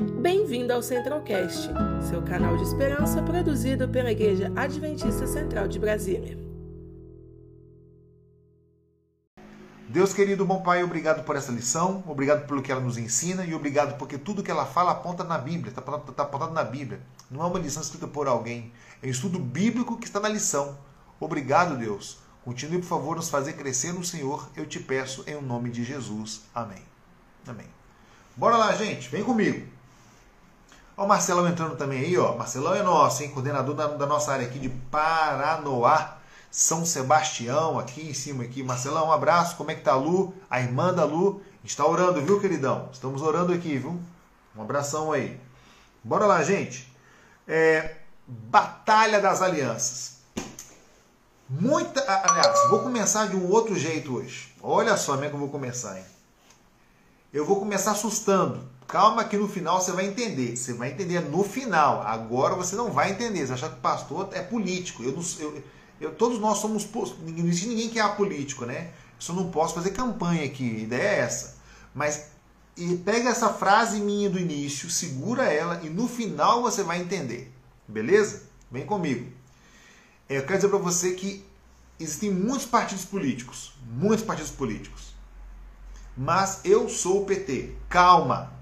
Bem-vindo ao Centralcast, seu canal de esperança produzido pela Igreja Adventista Central de Brasília. Deus querido, bom Pai, obrigado por essa lição, obrigado pelo que ela nos ensina e obrigado porque tudo que ela fala aponta na Bíblia, está tá apontado na Bíblia. Não é uma lição escrita por alguém, é um estudo bíblico que está na lição. Obrigado, Deus. Continue, por favor, nos fazer crescer no Senhor, eu te peço em o nome de Jesus. Amém. Amém. Bora lá, gente, vem comigo. Ó, o Marcelão entrando também aí, ó. Marcelão é nosso, hein? Coordenador da, da nossa área aqui de Paranoá, São Sebastião, aqui em cima aqui. Marcelão, um abraço. Como é que tá a Lu? A irmã da Lu. está orando, viu, queridão? Estamos orando aqui, viu? Um abração aí. Bora lá, gente. É, Batalha das Alianças. Muita. Aliás, vou começar de um outro jeito hoje. Olha só como é que eu vou começar, hein? Eu vou começar assustando. Calma que no final você vai entender. Você vai entender no final. Agora você não vai entender. Você achar que o pastor é político. Eu, não, eu, eu todos nós somos. Não existe ninguém que é apolítico, né? Eu só não posso fazer campanha aqui. A ideia é essa. Mas pega essa frase minha do início, segura ela e no final você vai entender. Beleza? Vem comigo. Eu quero dizer para você que existem muitos partidos políticos, muitos partidos políticos. Mas eu sou o PT. Calma,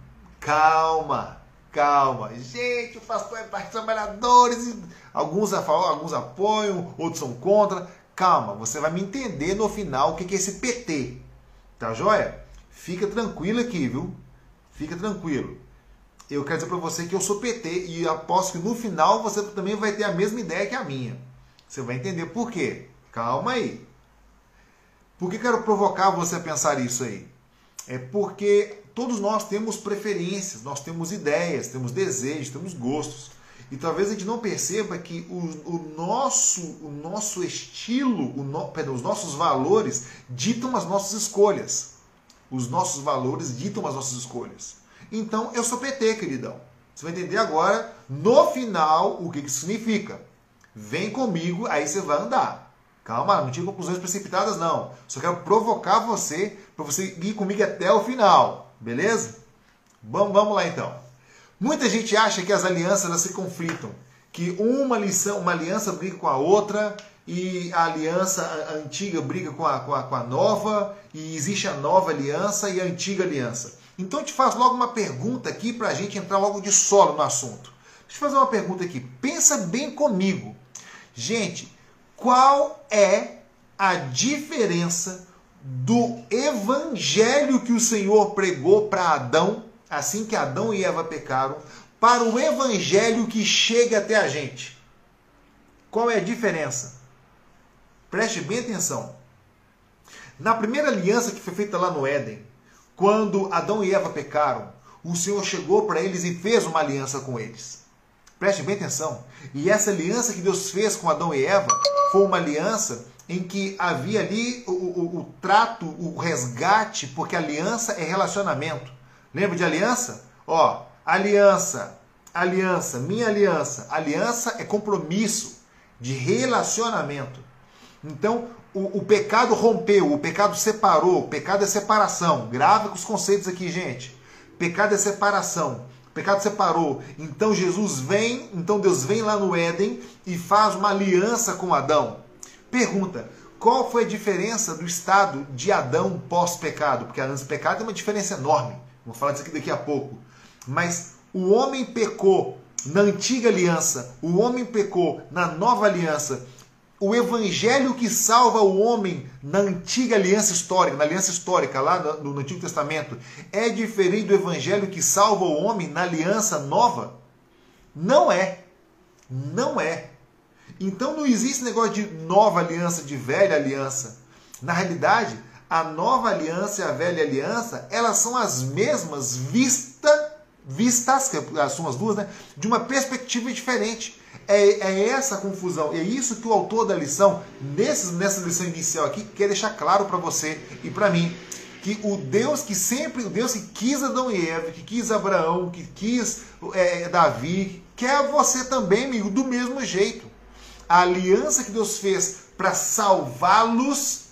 calma, calma. Gente, o pastor é Partido Trabalhadores. Alguns, alguns apoiam, outros são contra. Calma, você vai me entender no final o que é esse PT. Tá joia? Fica tranquilo aqui, viu? Fica tranquilo. Eu quero dizer para você que eu sou PT e aposto que no final você também vai ter a mesma ideia que a minha. Você vai entender por quê. Calma aí. Por que quero provocar você a pensar isso aí? É porque todos nós temos preferências, nós temos ideias, temos desejos, temos gostos. E talvez a gente não perceba que o, o nosso, o nosso estilo, o no, perdão, os nossos valores ditam as nossas escolhas. Os nossos valores ditam as nossas escolhas. Então eu sou PT, queridão. Você vai entender agora, no final, o que isso significa. Vem comigo, aí você vai andar. Calma, não tira conclusões precipitadas, não. Só quero provocar você para você ir comigo até o final. Beleza? Vamos, vamos lá então. Muita gente acha que as alianças elas se conflitam, que uma lição, uma aliança briga com a outra e a aliança antiga briga com a, com a, com a nova e existe a nova aliança e a antiga aliança. Então eu te faço logo uma pergunta aqui para a gente entrar logo de solo no assunto. Deixa eu fazer uma pergunta aqui. Pensa bem comigo. Gente, qual é a diferença do evangelho que o Senhor pregou para Adão, assim que Adão e Eva pecaram, para o evangelho que chega até a gente? Qual é a diferença? Preste bem atenção. Na primeira aliança que foi feita lá no Éden, quando Adão e Eva pecaram, o Senhor chegou para eles e fez uma aliança com eles. Preste bem atenção. E essa aliança que Deus fez com Adão e Eva foi uma aliança em que havia ali o, o, o trato, o resgate, porque aliança é relacionamento. Lembra de aliança? Ó, aliança, aliança, minha aliança. Aliança é compromisso de relacionamento. Então, o, o, pecado rompeu, o pecado separou, o pecado é separação. Grave com os conceitos aqui, gente. Pecado é separação pecado separou. Então Jesus vem, então Deus vem lá no Éden e faz uma aliança com Adão. Pergunta: qual foi a diferença do estado de Adão pós-pecado? Porque antes do pecado tem uma diferença enorme. Vou falar disso aqui daqui a pouco. Mas o homem pecou na antiga aliança, o homem pecou na nova aliança o evangelho que salva o homem na antiga aliança histórica, na aliança histórica, lá no, no, Antigo Testamento, é diferente do evangelho que salva o homem na aliança nova? Não é. Não é. Então não existe negócio de nova aliança, de velha aliança. Na realidade, a nova aliança e a velha aliança, elas são as mesmas vista, vistas, que são as duas, né, de uma perspectiva diferente. É, é essa confusão, é isso que o autor da lição, nesse, nessa lição inicial aqui, quer deixar claro para você e para mim. Que o Deus que sempre, o Deus que quis Adão e Eva, que quis Abraão, que quis é, Davi, quer você também, amigo, do mesmo jeito. A aliança que Deus fez para salvá-los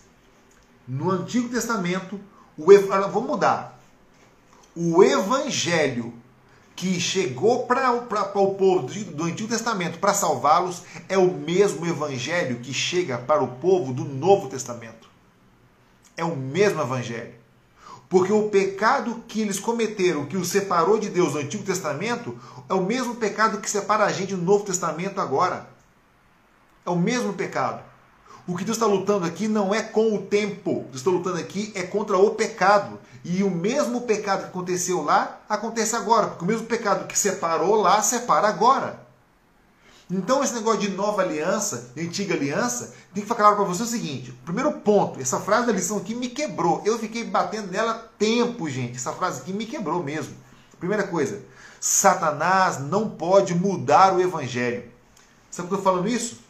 no Antigo Testamento, o, vamos mudar. O Evangelho que chegou para o povo do Antigo Testamento para salvá-los é o mesmo evangelho que chega para o povo do Novo Testamento. É o mesmo evangelho. Porque o pecado que eles cometeram, que os separou de Deus no Antigo Testamento, é o mesmo pecado que separa a gente no Novo Testamento agora. É o mesmo pecado. O que Deus está lutando aqui não é com o tempo. Deus está lutando aqui é contra o pecado. E o mesmo pecado que aconteceu lá, acontece agora. Porque o mesmo pecado que separou lá, separa agora. Então, esse negócio de nova aliança, de antiga aliança, tem que ficar claro para você o seguinte: o primeiro ponto, essa frase da lição aqui me quebrou. Eu fiquei batendo nela tempo, gente. Essa frase aqui me quebrou mesmo. Primeira coisa, Satanás não pode mudar o evangelho. Sabe por que eu estou falando isso?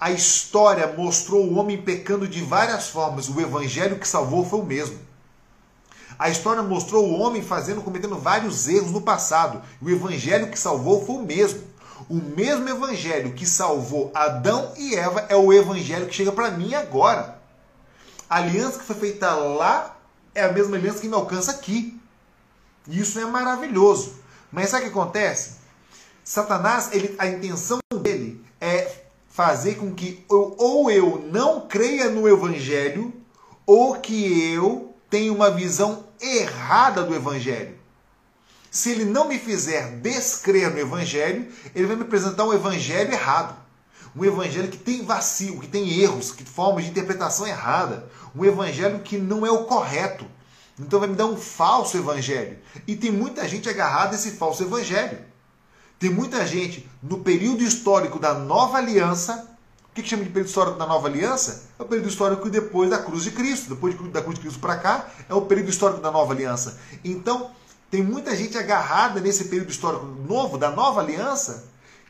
A história mostrou o homem pecando de várias formas. O evangelho que salvou foi o mesmo. A história mostrou o homem fazendo, cometendo vários erros no passado. O evangelho que salvou foi o mesmo. O mesmo evangelho que salvou Adão e Eva é o evangelho que chega para mim agora. A aliança que foi feita lá é a mesma aliança que me alcança aqui. Isso é maravilhoso. Mas sabe o que acontece? Satanás, ele, a intenção fazer com que eu, ou eu não creia no evangelho, ou que eu tenha uma visão errada do evangelho. Se ele não me fizer descrer no Evangelho, ele vai me apresentar um Evangelho errado. Um Evangelho que tem vacilo, que tem erros, que formas de interpretação errada. Um Evangelho que não é o correto. Então vai me dar um falso Evangelho. E tem muita gente agarrada a esse falso Evangelho. Tem muita gente no período histórico da nova aliança. O que, que chama de período histórico da nova aliança? É o período histórico depois da cruz de Cristo. Depois da cruz de Cristo para cá, é o período histórico da nova aliança. Então, tem muita gente agarrada nesse período histórico novo, da nova aliança,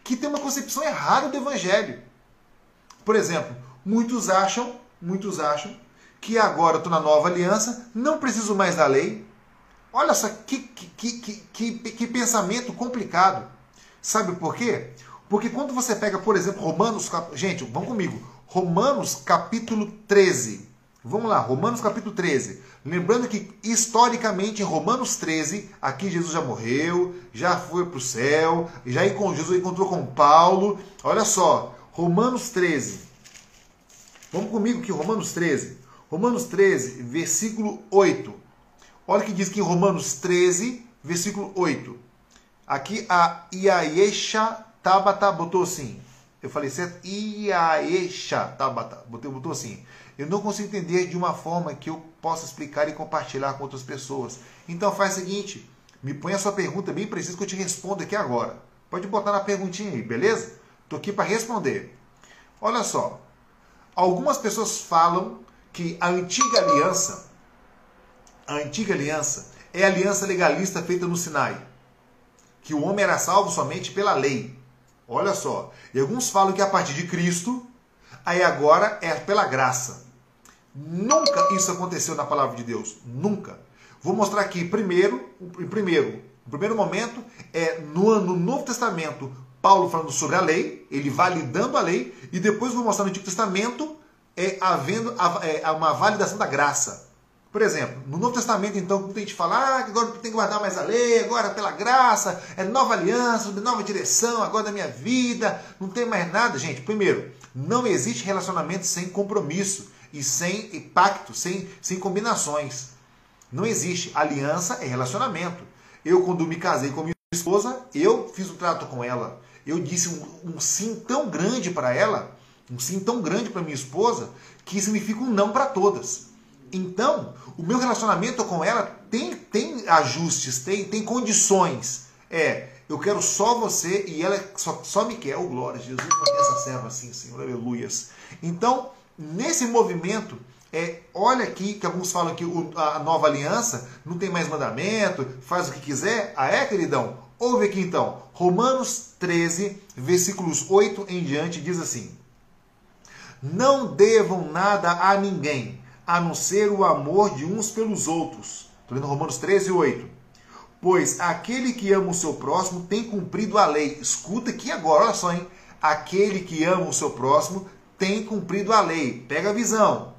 que tem uma concepção errada do evangelho. Por exemplo, muitos acham, muitos acham que agora estou na nova aliança, não preciso mais da lei. Olha só que, que, que, que, que pensamento complicado. Sabe por quê? Porque quando você pega, por exemplo, Romanos, gente, vamos comigo, Romanos capítulo 13. Vamos lá, Romanos capítulo 13. Lembrando que historicamente em Romanos 13, aqui Jesus já morreu, já foi para o céu, já Jesus encontrou com Paulo. Olha só, Romanos 13. Vamos comigo aqui, Romanos 13. Romanos 13, versículo 8. Olha o que diz aqui em Romanos 13, versículo 8. Aqui a Iaesha Tabata botou assim. Eu falei certo? Iaesha Tabata. Botou, botou assim eu não consigo entender de uma forma que eu possa explicar e compartilhar com outras pessoas. Então faz o seguinte, me põe a sua pergunta bem precisa que eu te respondo aqui agora. Pode botar na perguntinha aí, beleza? Estou aqui para responder. Olha só, algumas pessoas falam que a antiga aliança, a antiga aliança é a aliança legalista feita no Sinai, que o homem era salvo somente pela lei. Olha só, e alguns falam que a partir de Cristo, aí agora é pela graça. Nunca isso aconteceu na palavra de Deus. Nunca. Vou mostrar aqui primeiro, em primeiro, o primeiro momento é no, no Novo Testamento, Paulo falando sobre a lei, ele validando a lei, e depois vou mostrar no Antigo Testamento é, havendo é, uma validação da graça. Por exemplo, no Novo Testamento, então, quando a gente fala ah, agora tem que guardar mais a lei, agora pela graça, é nova aliança, nova direção, agora da minha vida, não tem mais nada. Gente, primeiro, não existe relacionamento sem compromisso e sem pacto, sem, sem combinações. Não existe. Aliança é relacionamento. Eu, quando me casei com minha esposa, eu fiz um trato com ela. Eu disse um, um sim tão grande para ela, um sim tão grande para minha esposa, que significa um não para todas. Então, o meu relacionamento com ela tem, tem ajustes, tem, tem condições. É, eu quero só você e ela só, só me quer. Oh, glória Jesus, essa serva assim, Senhor, aleluias. Então, nesse movimento, é, olha aqui que alguns falam que o, a nova aliança não tem mais mandamento, faz o que quiser. Ah, é, queridão? Ouve aqui então. Romanos 13, versículos 8 em diante, diz assim: Não devam nada a ninguém, a não ser o amor de uns pelos outros. Estou lendo Romanos 13, 8. Pois aquele que ama o seu próximo tem cumprido a lei. Escuta aqui agora, olha só, hein? Aquele que ama o seu próximo tem cumprido a lei. Pega a visão.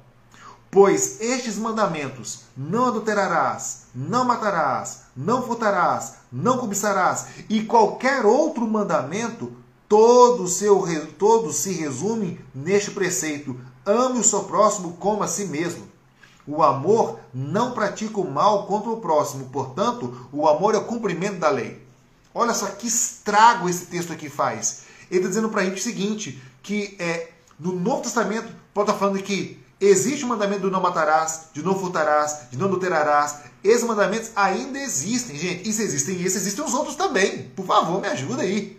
Pois estes mandamentos, não adulterarás, não matarás, não furtarás, não cobiçarás, e qualquer outro mandamento, todo, seu, todo se resume neste preceito: ame o seu próximo como a si mesmo. O amor não pratica o mal contra o próximo, portanto, o amor é o cumprimento da lei. Olha só que estrago esse texto aqui faz. Ele está dizendo para a gente o seguinte: que é, no Novo Testamento, Paulo está falando que Existe o mandamento do não matarás, de não furtarás, de não adulterarás. Esses mandamentos ainda existem, gente. E se existem esses, existem os outros também. Por favor, me ajuda aí.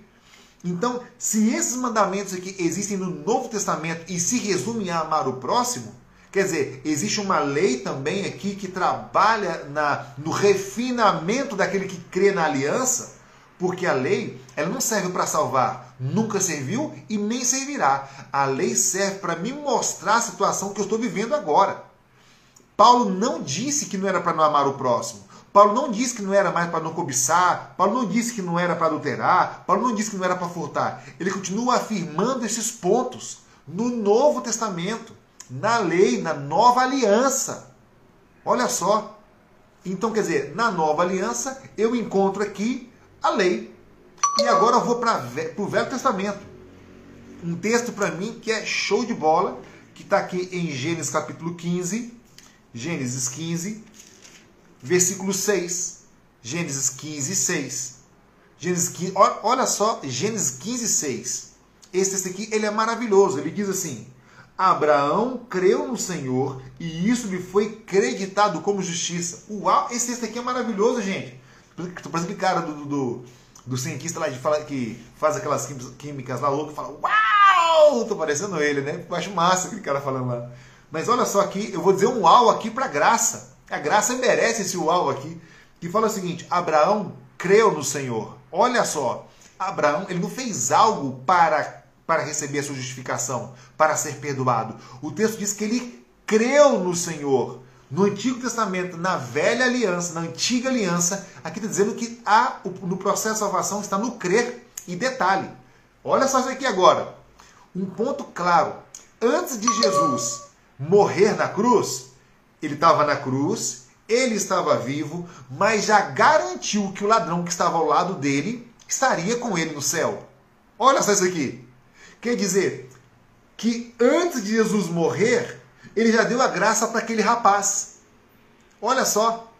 Então, se esses mandamentos aqui existem no Novo Testamento e se resumem a amar o próximo, quer dizer, existe uma lei também aqui que trabalha na, no refinamento daquele que crê na aliança, porque a lei ela não serve para salvar, nunca serviu e nem servirá. A lei serve para me mostrar a situação que eu estou vivendo agora. Paulo não disse que não era para não amar o próximo. Paulo não disse que não era mais para não cobiçar. Paulo não disse que não era para adulterar. Paulo não disse que não era para furtar. Ele continua afirmando esses pontos no Novo Testamento, na lei, na nova aliança. Olha só. Então, quer dizer, na nova aliança, eu encontro aqui a lei. E agora eu vou para o Velho Testamento. Um texto para mim que é show de bola, que está aqui em Gênesis capítulo 15. Gênesis 15, versículo 6. Gênesis 15, 6. Gênesis 15, olha só, Gênesis 15, 6. Esse texto aqui ele é maravilhoso. Ele diz assim: Abraão creu no Senhor e isso lhe foi creditado como justiça. Uau, esse texto aqui é maravilhoso, gente. Parece que cara do, do, do cientista lá de fala, que faz aquelas químicas lá louco fala, uau! Tô parecendo ele, né? Eu acho massa aquele cara falando lá. Mas olha só aqui, eu vou dizer um uau aqui para graça. A graça merece esse uau aqui. Que fala o seguinte: Abraão creu no Senhor. Olha só, Abraão ele não fez algo para, para receber a sua justificação, para ser perdoado. O texto diz que ele creu no Senhor. No Antigo Testamento, na velha aliança, na antiga aliança, aqui está dizendo que há, no processo de salvação está no crer. E detalhe, olha só isso aqui agora. Um ponto claro. Antes de Jesus morrer na cruz, ele estava na cruz, ele estava vivo, mas já garantiu que o ladrão que estava ao lado dele estaria com ele no céu. Olha só isso aqui. Quer dizer que antes de Jesus morrer, ele já deu a graça para aquele rapaz. Olha só,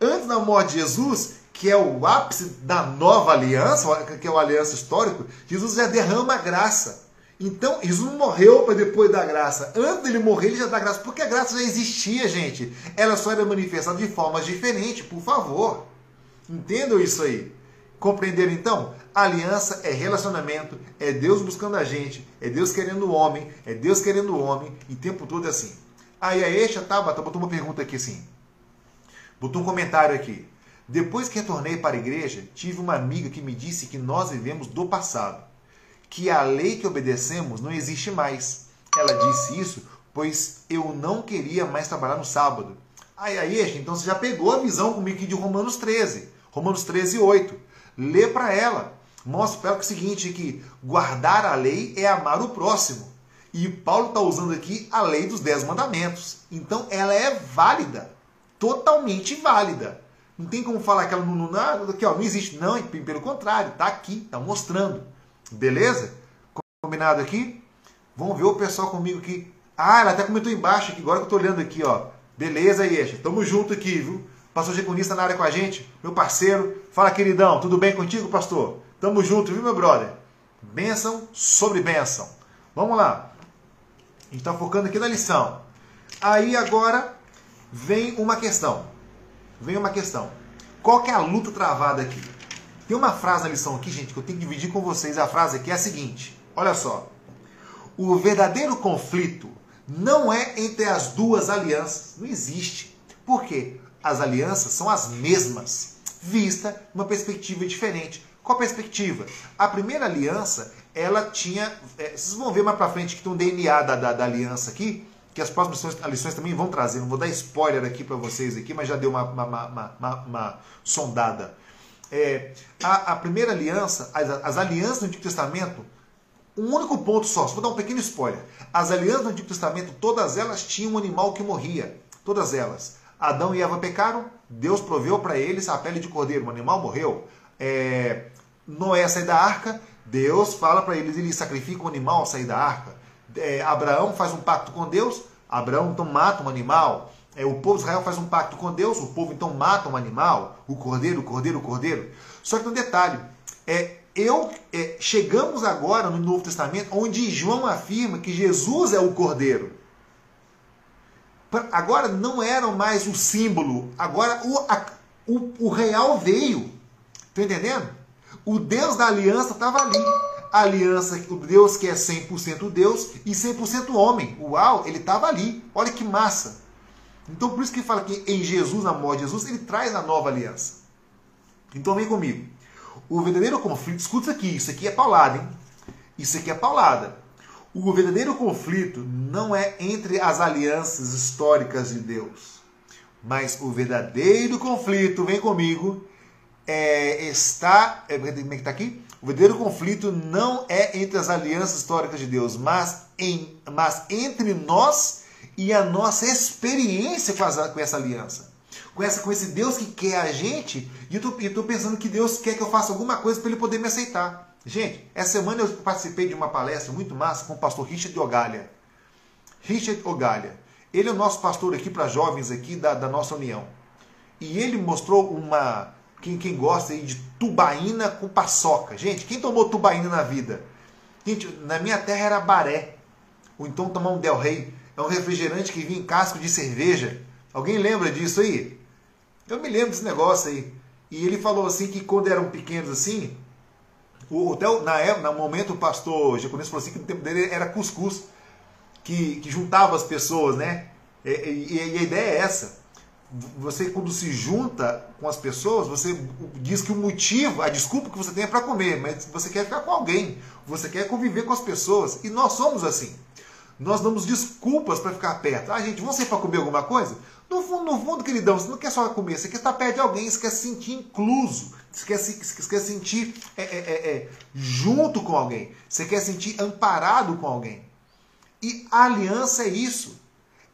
antes da morte de Jesus, que é o ápice da nova aliança, que é o aliança histórico, Jesus já derrama a graça. Então, Jesus não morreu para depois dar graça. Antes dele morrer, ele já dá graça, porque a graça já existia, gente. Ela só era manifestada de formas diferentes, por favor. Entendam isso aí. Compreenderam então? Aliança é relacionamento, é Deus buscando a gente, é Deus querendo o homem, é Deus querendo o homem, e o tempo todo é assim. Aí a Eixa Tabata botou uma pergunta aqui assim. Botou um comentário aqui. Depois que retornei para a igreja, tive uma amiga que me disse que nós vivemos do passado, que a lei que obedecemos não existe mais. Ela disse isso pois eu não queria mais trabalhar no sábado. Aí, aí, então você já pegou a visão comigo aqui de Romanos 13. Romanos 13, 8 lê para ela. Mostra para ela que é o seguinte, que guardar a lei é amar o próximo. E Paulo está usando aqui a lei dos dez mandamentos. Então ela é válida, totalmente válida. Não tem como falar que ela não, não, não, aqui, ó, não existe. Não, pelo contrário, está aqui, está mostrando. Beleza? Combinado aqui? Vamos ver o pessoal comigo aqui. Ah, ela até comentou embaixo aqui, agora que eu estou olhando aqui, ó. Beleza, Yesha. Tamo junto aqui, viu? Pastor Jeconista na área com a gente, meu parceiro. Fala, queridão, tudo bem contigo, pastor? Tamo junto, viu, meu brother? Bênção sobre bênção. Vamos lá. A gente está focando aqui na lição. Aí agora vem uma questão. Vem uma questão. Qual que é a luta travada aqui? Tem uma frase na lição aqui, gente, que eu tenho que dividir com vocês. A frase aqui é a seguinte: olha só. O verdadeiro conflito não é entre as duas alianças. Não existe. Por quê? as alianças são as mesmas, vista uma perspectiva diferente. Qual a perspectiva? A primeira aliança, ela tinha. É, vocês vão ver mais para frente que tem um DNA da, da, da, aliança aqui, que as próximas lições, lições também vão trazer. Não vou dar spoiler aqui para vocês aqui, mas já deu uma, uma, uma, uma sondada. É, a, a, primeira aliança, as, as alianças do Antigo Testamento, um único ponto só, só vou dar um pequeno spoiler. As alianças do Antigo Testamento, todas elas tinham um animal que morria. Todas elas. Adão e Eva pecaram, Deus proveu para eles a pele de cordeiro, o animal morreu. É, Noé sai da arca, Deus fala para eles, ele sacrifica um animal ao sair da arca. É, Abraão faz um pacto com Deus, Abraão então mata um animal. É, o povo de Israel faz um pacto com Deus, o povo então mata um animal, o cordeiro, o cordeiro, o cordeiro. Só que um detalhe, é, eu é, chegamos agora no Novo Testamento, onde João afirma que Jesus é o cordeiro. Agora não eram mais o símbolo, agora o, a, o, o real veio. Tá entendendo? O Deus da aliança estava ali. A aliança, o Deus que é 100% Deus e 100% homem. Uau, ele estava ali. Olha que massa. Então por isso que fala que em Jesus, na morte de Jesus, ele traz a nova aliança. Então vem comigo. O verdadeiro conflito, escuta isso aqui, isso aqui é paulada, hein? Isso aqui é paulada. O verdadeiro conflito não é entre as alianças históricas de Deus, mas o verdadeiro conflito, vem comigo, é, está. É, como é que está aqui? O verdadeiro conflito não é entre as alianças históricas de Deus, mas, em, mas entre nós e a nossa experiência com, as, com essa aliança. Com, essa, com esse Deus que quer a gente, e eu estou pensando que Deus quer que eu faça alguma coisa para ele poder me aceitar. Gente, essa semana eu participei de uma palestra muito massa com o pastor Richard Ogalha. Richard Ogalha. Ele é o nosso pastor aqui para jovens aqui da, da nossa união. E ele mostrou uma. Quem, quem gosta aí de tubaína com paçoca. Gente, quem tomou tubaína na vida? Gente, na minha terra era baré. Ou então tomar um Del Rey. É um refrigerante que vinha em casco de cerveja. Alguém lembra disso aí? Eu me lembro desse negócio aí. E ele falou assim que quando eram pequenos assim, o, até na época, no momento, o pastor japonês falou assim que no tempo dele era cuscuz, que, que juntava as pessoas, né? E, e, e, a ideia é essa. Você, quando se junta com as pessoas, você diz que o motivo, a desculpa que você tem é para comer, mas você quer ficar com alguém, você quer conviver com as pessoas. E nós somos assim. Nós damos desculpas para ficar perto. Ah, gente, vamos sair para comer alguma coisa? No fundo, no fundo, queridão, você não quer só comer, você quer estar perto de alguém, você quer se sentir incluso, você quer se, você quer sentir é, é, é, é, junto com alguém, você quer sentir amparado com alguém. E aliança é isso.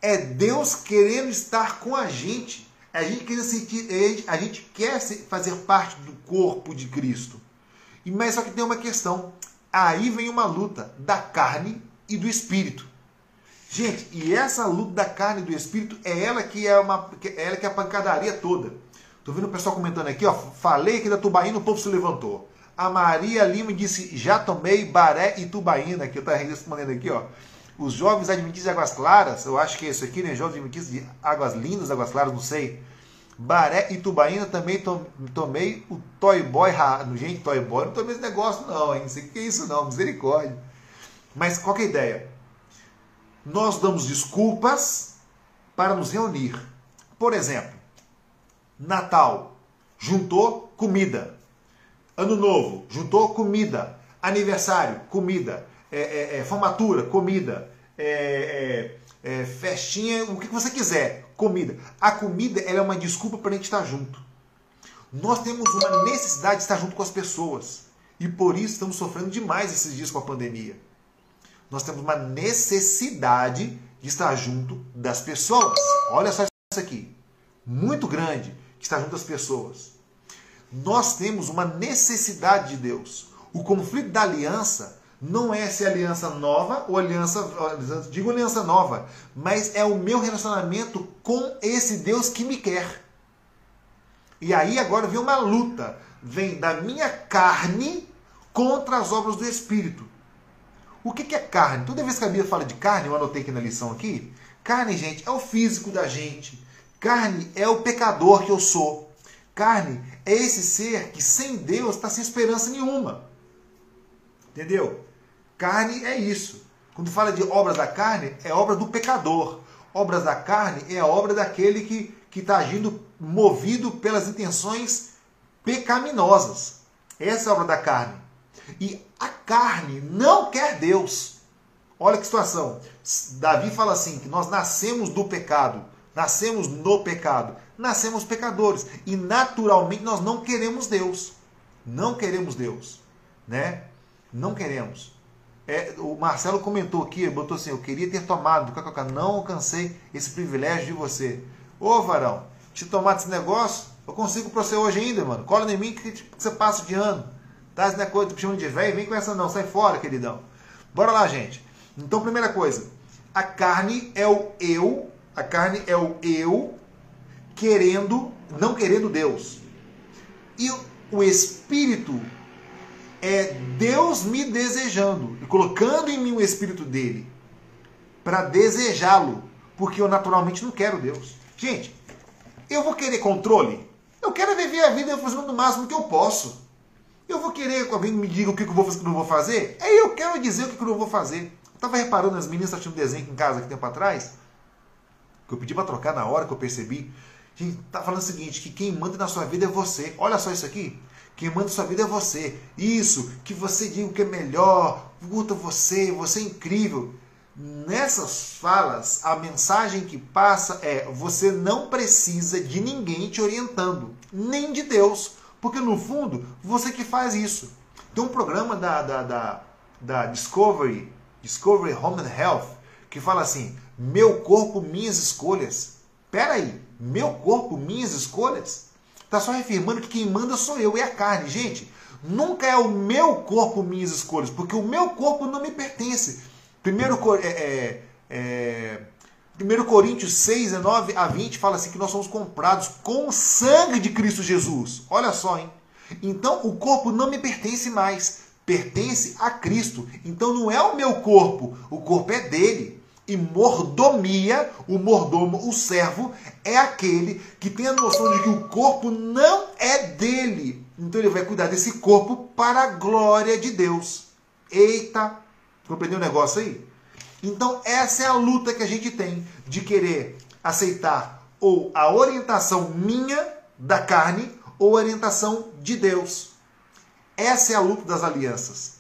É Deus querendo estar com a gente. A gente quer sentir, a gente quer fazer parte do corpo de Cristo. Mas só que tem uma questão. Aí vem uma luta da carne e do espírito. Gente, e essa luta da carne e do espírito é ela que é uma é ela que é a pancadaria toda. Tô vendo o pessoal comentando aqui, ó, falei que da tubaína o povo se levantou. A Maria Lima disse: "Já tomei baré e tubaína", que eu tô respondendo aqui, ó. Os jovens adventistas de Águas Claras, eu acho que é isso aqui, né? Jovens adventistas de Águas Lindas, Águas Claras, não sei. Baré e tubaína também tomei o Toy Boy. Gente, Toy Boy, não tomei esse negócio não, hein? Não sei o que é isso não, misericórdia. Mas qual é a ideia? Nós damos desculpas para nos reunir. Por exemplo, Natal, juntou comida. Ano Novo, juntou comida. Aniversário, comida. É, é, é, formatura, comida. É, é, é, festinha, o que você quiser, comida. A comida é uma desculpa para a gente estar junto. Nós temos uma necessidade de estar junto com as pessoas. E por isso estamos sofrendo demais esses dias com a pandemia nós temos uma necessidade de estar junto das pessoas. Olha só isso aqui. Muito grande que está junto das pessoas. Nós temos uma necessidade de Deus. O conflito da aliança não é se aliança nova ou aliança, digo aliança nova, mas é o meu relacionamento com esse Deus que me quer. E aí agora vem uma luta, vem da minha carne contra as obras do Espírito. O que, é carne? Toda vez que a Bíblia fala de carne, eu anotei aqui na lição aqui, carne, gente, é o físico da gente. Carne é o pecador que eu sou. Carne é esse ser que sem Deus está sem esperança nenhuma. Entendeu? Carne é isso. Quando fala de obras da carne, é obra do pecador. Obras da carne é a obra daquele que está agindo movido pelas intenções pecaminosas. Essa é a obra da carne. E a carne não quer Deus. Olha que situação. Davi fala assim: que nós nascemos do pecado, nascemos no pecado, nascemos pecadores e naturalmente nós não queremos Deus. Não queremos Deus, né? Não queremos. É, o Marcelo comentou aqui, botou assim, eu queria ter tomado, não alcancei esse privilégio de você. Ô varão, te tomar esse negócio, eu consigo para você hoje ainda, mano. Cola em mim que, que você passa de ano. Tá? Esse negócio, tu chamando de velho, vem com essa não, sai fora, queridão. Bora lá, gente. Então, primeira coisa, a carne é o eu, a carne é o eu querendo, não querendo Deus. E o espírito é Deus me desejando e colocando em mim o espírito dele para desejá-lo, porque eu naturalmente não quero Deus. Gente, eu vou querer controle? Eu quero viver a vida fazendo o máximo que eu posso. Eu vou querer que alguém me diga o que eu vou fazer, o que eu não vou fazer? É eu quero dizer o que eu não vou fazer. Eu estava reparando, as meninas assistindo um desenho aqui em casa, aqui tempo atrás, que eu pedi para trocar na hora que eu percebi. Gente, tá falando o seguinte, que quem manda na sua vida é você. Olha só isso aqui. Quem manda na sua vida é você. Isso, que você diga o que é melhor, puta você, você é incrível. Nessas falas, a mensagem que passa é: você não precisa de ninguém te orientando, nem de Deus, porque no fundo você que faz isso. Tem um programa da, da, da, da Discovery, Discovery Home and Health, que fala assim: meu corpo, minhas escolhas. Pera aí, meu corpo, minhas escolhas? Está só reafirmando que quem manda sou eu, é a carne. Gente, nunca é o meu corpo, minhas escolhas, porque o meu corpo não me pertence. Primeiro, é, é, é, 1 Coríntios 6, 9 a 20 fala assim que nós somos comprados com o sangue de Cristo Jesus. Olha só, hein? Então o corpo não me pertence mais, pertence a Cristo. Então não é o meu corpo, o corpo é dele. E mordomia, o mordomo, o servo, é aquele que tem a noção de que o corpo não é dele. Então ele vai cuidar desse corpo para a glória de Deus. Eita, Compreendeu o negócio aí? Então, essa é a luta que a gente tem de querer aceitar ou a orientação minha da carne ou a orientação de Deus. Essa é a luta das alianças.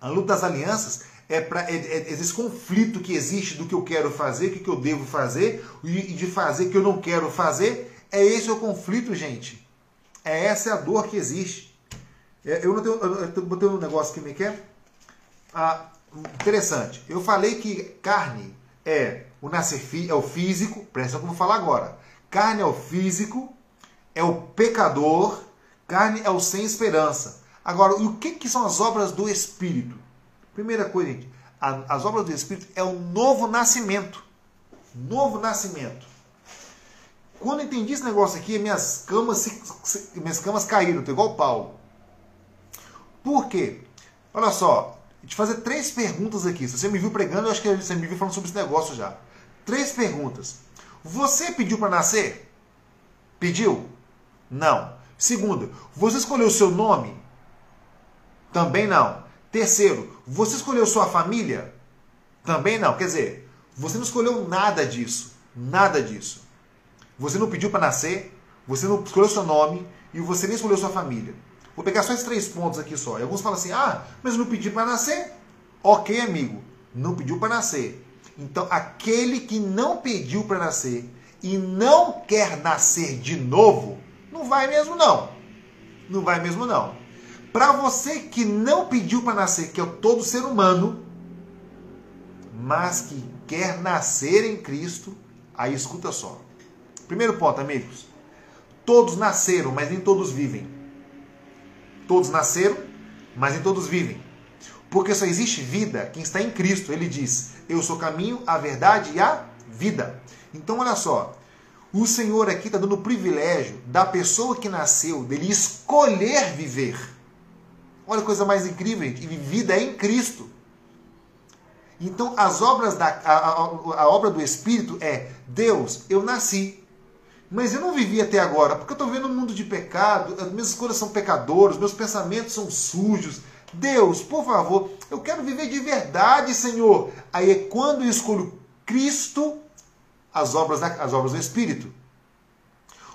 A luta das alianças é para é, é, esse conflito que existe do que eu quero fazer, o que eu devo fazer e de fazer o que eu não quero fazer. É esse o conflito, gente. É essa é a dor que existe. É, eu não tenho, eu botei um negócio que me quer. Ah, interessante. Eu falei que carne é o nascer é o físico, presta como falar agora. Carne é o físico, é o pecador, carne é o sem esperança. Agora, o que, que são as obras do Espírito? Primeira coisa, gente, as obras do Espírito é o novo nascimento. Novo nascimento. Quando eu entendi esse negócio aqui, minhas camas, minhas camas caíram, tô igual o Paulo. Por quê? Olha só, te fazer três perguntas aqui. Se você me viu pregando, eu acho que você me viu falando sobre esse negócio já. Três perguntas. Você pediu para nascer? Pediu? Não. Segunda, você escolheu o seu nome? Também não. Terceiro, você escolheu sua família? Também não. Quer dizer, você não escolheu nada disso. Nada disso. Você não pediu para nascer, você não escolheu seu nome e você nem escolheu sua família. Vou pegar só esses três pontos aqui só. E alguns falam assim: ah, mas não pedi para nascer. Ok, amigo, não pediu para nascer. Então, aquele que não pediu para nascer e não quer nascer de novo, não vai mesmo não. Não vai mesmo não. Para você que não pediu para nascer, que é todo ser humano, mas que quer nascer em Cristo, aí escuta só. Primeiro ponto, amigos. Todos nasceram, mas nem todos vivem. Todos nasceram, mas nem todos vivem. Porque só existe vida quem está em Cristo. Ele diz: Eu sou o caminho, a verdade e a vida. Então, olha só. O Senhor aqui está dando o privilégio da pessoa que nasceu, dele escolher viver. Olha que coisa mais incrível, gente. Vida é em Cristo. Então, as obras da a, a, a obra do Espírito é Deus, eu nasci, mas eu não vivi até agora, porque eu estou vendo um mundo de pecado, as minhas escolhas são pecadoras, meus pensamentos são sujos. Deus, por favor, eu quero viver de verdade, Senhor. Aí é quando eu escolho Cristo, as obras, as obras do Espírito.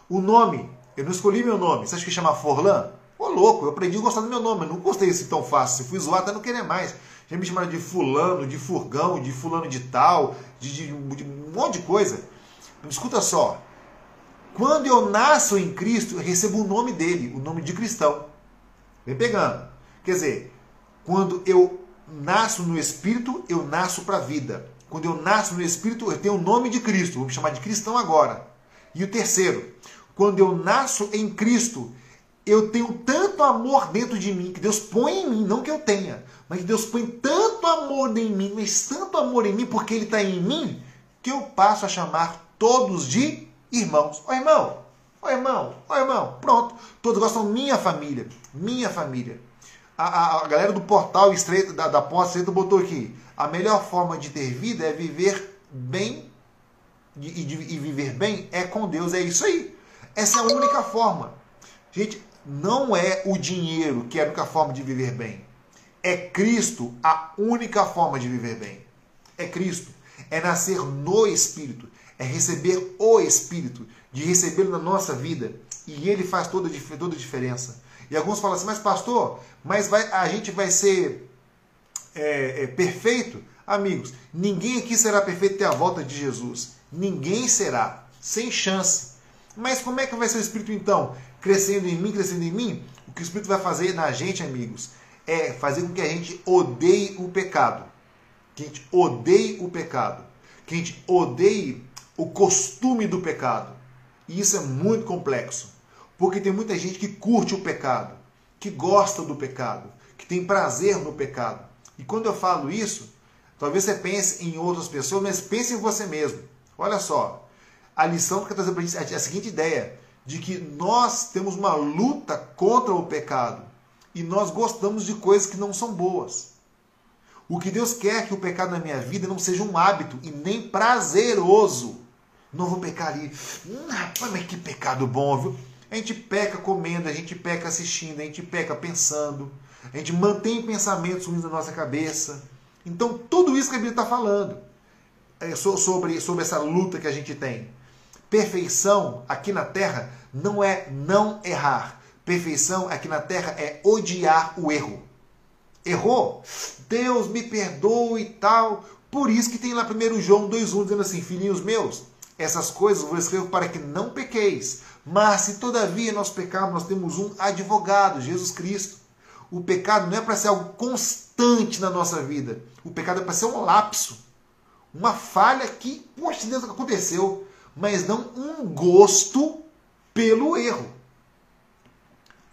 O nome, eu não escolhi meu nome. Você acha que chama Forlan? Ô louco, eu aprendi a gostar do meu nome, eu não gostei assim tão fácil. Fui zoar, até não querer mais. Já me chamaram de fulano, de furgão, de fulano de tal, de, de, de um monte de coisa. Escuta só, quando eu nasço em Cristo, eu recebo o nome dele, o nome de cristão. Vem pegando. Quer dizer, quando eu nasço no Espírito, eu nasço para a vida. Quando eu nasço no Espírito, eu tenho o nome de Cristo. Vou me chamar de cristão agora. E o terceiro, quando eu nasço em Cristo, eu tenho tanto amor dentro de mim, que Deus põe em mim, não que eu tenha, mas que Deus põe tanto amor em mim, mas tanto amor em mim, porque Ele está em mim, que eu passo a chamar todos de irmãos. Ó irmão, ó irmão, ó irmão, pronto. Todos gostam minha família, minha família. A, a, a galera do portal estreito, da, da porta estreita botou aqui, a melhor forma de ter vida é viver bem e, e, e viver bem é com Deus, é isso aí. Essa é a única forma. Gente, não é o dinheiro que é a única forma de viver bem. É Cristo a única forma de viver bem. É Cristo. É nascer no Espírito. É receber o Espírito. De recebê-lo na nossa vida. E ele faz toda, toda a diferença. E alguns falam assim, mas pastor, mas vai, a gente vai ser é, é, perfeito? Amigos, ninguém aqui será perfeito até a volta de Jesus. Ninguém será. Sem chance. Mas como é que vai ser o Espírito então? Crescendo em mim, crescendo em mim? O que o Espírito vai fazer na gente, amigos, é fazer com que a gente odeie o pecado. Que a gente odeie o pecado. Que a gente odeie o costume do pecado. E isso é muito complexo. Porque tem muita gente que curte o pecado, que gosta do pecado, que tem prazer no pecado. E quando eu falo isso, talvez você pense em outras pessoas, mas pense em você mesmo. Olha só, a lição que eu trazer para a gente é a seguinte ideia: de que nós temos uma luta contra o pecado e nós gostamos de coisas que não são boas. O que Deus quer que o pecado na minha vida não seja um hábito e nem prazeroso. Não vou pecar ali. Hum, rapaz, mas que pecado bom, viu? A gente peca comendo, a gente peca assistindo, a gente peca pensando, a gente mantém pensamentos ruins na nossa cabeça. Então, tudo isso que a Bíblia está falando é sobre, sobre essa luta que a gente tem. Perfeição aqui na terra não é não errar. Perfeição aqui na terra é odiar o erro. Errou? Deus me perdoe e tal. Por isso que tem lá 1 João 2,1 dizendo assim: Filhinhos meus, essas coisas vou escrever para que não pequeis. Mas se todavia nós pecarmos, nós temos um advogado, Jesus Cristo. O pecado não é para ser algo constante na nossa vida. O pecado é para ser um lapso. Uma falha que, poxa, Deus aconteceu mas não um gosto pelo erro.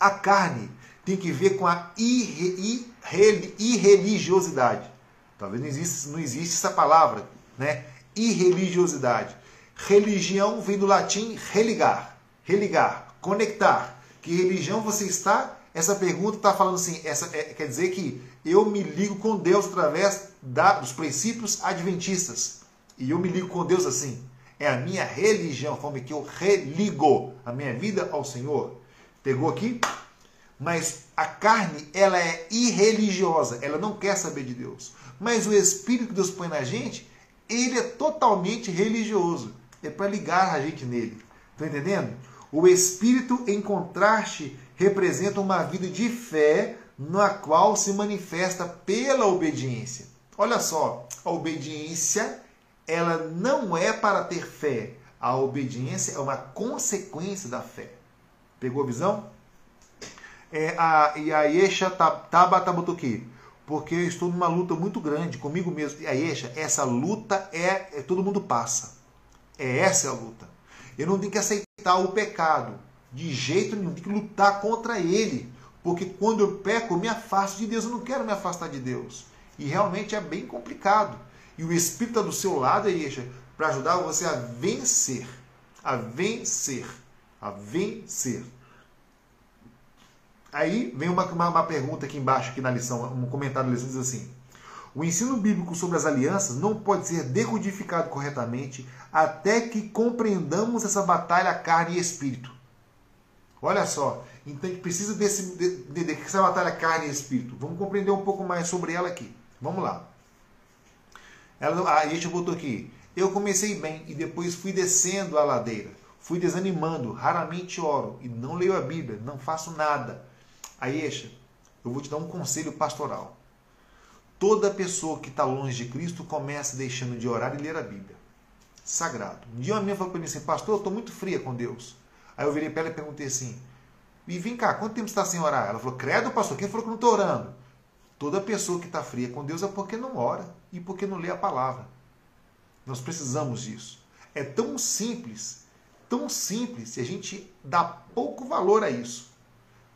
A carne tem que ver com a irreligiosidade. Talvez não exista, não existe essa palavra, né? Irreligiosidade. Religião vem do latim religar, religar, conectar. Que religião você está? Essa pergunta está falando assim, essa, é, quer dizer que eu me ligo com Deus através da, dos princípios adventistas. E eu me ligo com Deus assim. É a minha religião, a forma que eu religo a minha vida ao Senhor. Pegou aqui? Mas a carne, ela é irreligiosa, ela não quer saber de Deus. Mas o Espírito que Deus põe na gente, ele é totalmente religioso. É para ligar a gente nele. Estão tá entendendo? O Espírito, em contraste, representa uma vida de fé na qual se manifesta pela obediência. Olha só, a obediência ela não é para ter fé. A obediência é uma consequência da fé. Pegou a visão? É, a, e a Yesha aqui. Porque eu estou numa luta muito grande comigo mesmo. E a Yesha, essa luta é, é. Todo mundo passa. É essa a luta. Eu não tenho que aceitar o pecado. De jeito nenhum. Tenho que lutar contra ele. Porque quando eu peco, eu me afasto de Deus. Eu não quero me afastar de Deus. E realmente é bem complicado. E o Espírito está do seu lado, Eixa, para ajudar você a vencer. A vencer. A vencer. Aí vem uma, uma, uma, pergunta aqui embaixo, aqui na lição, um comentário da lição diz assim: O ensino bíblico sobre as alianças não pode ser decodificado corretamente até que compreendamos essa batalha carne e espírito. Olha só, então a gente precisa desse, de, de, de, essa batalha carne e espírito. Vamos compreender um pouco mais sobre ela aqui. Vamos lá. Ela, a gente botou aqui. Eu comecei bem e depois fui descendo a ladeira. Fui desanimando, raramente oro e não leio a Bíblia, não faço nada. Aí, Eixa, eu vou te dar um conselho pastoral. Toda pessoa que está longe de Cristo começa deixando de orar e ler a Bíblia. Sagrado. Um dia uma menina falou para mim assim, pastor, eu estou muito fria com Deus. Aí eu virei para ela e perguntei assim, e vem cá, quanto tempo você está sem orar? Ela falou, credo, pastor, quem falou que não estou orando? Toda pessoa que está fria com Deus é porque não ora e porque não lê a palavra. Nós precisamos disso. É tão simples, tão simples, e a gente dá pouco valor a isso.